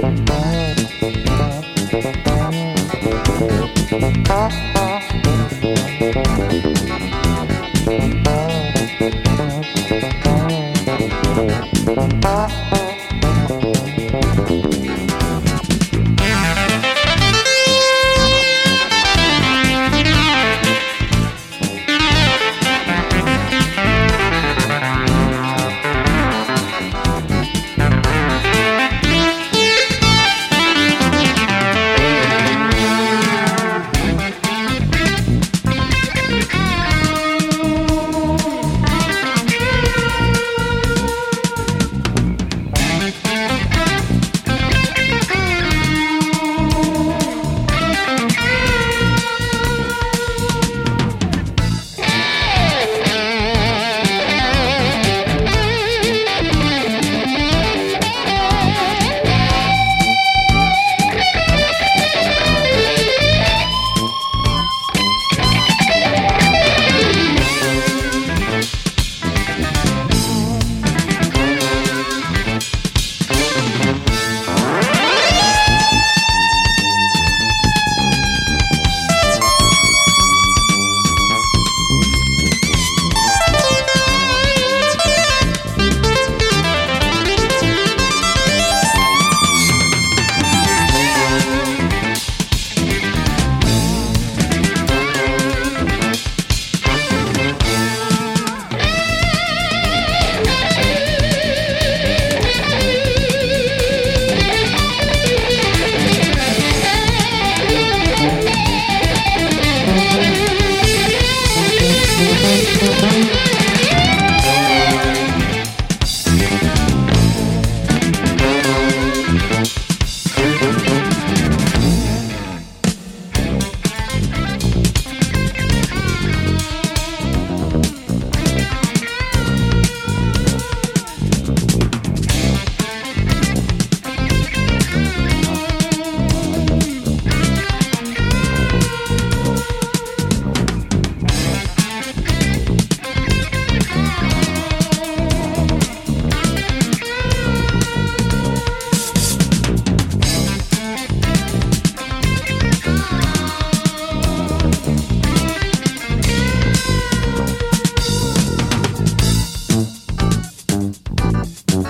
Bye.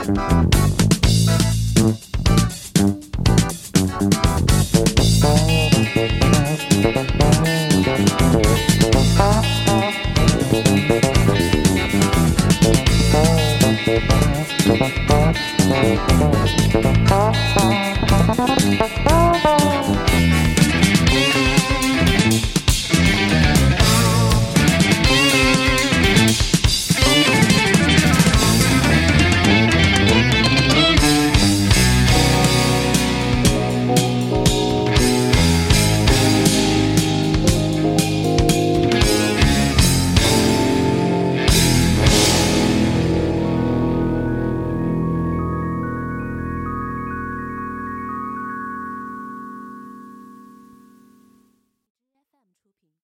Thank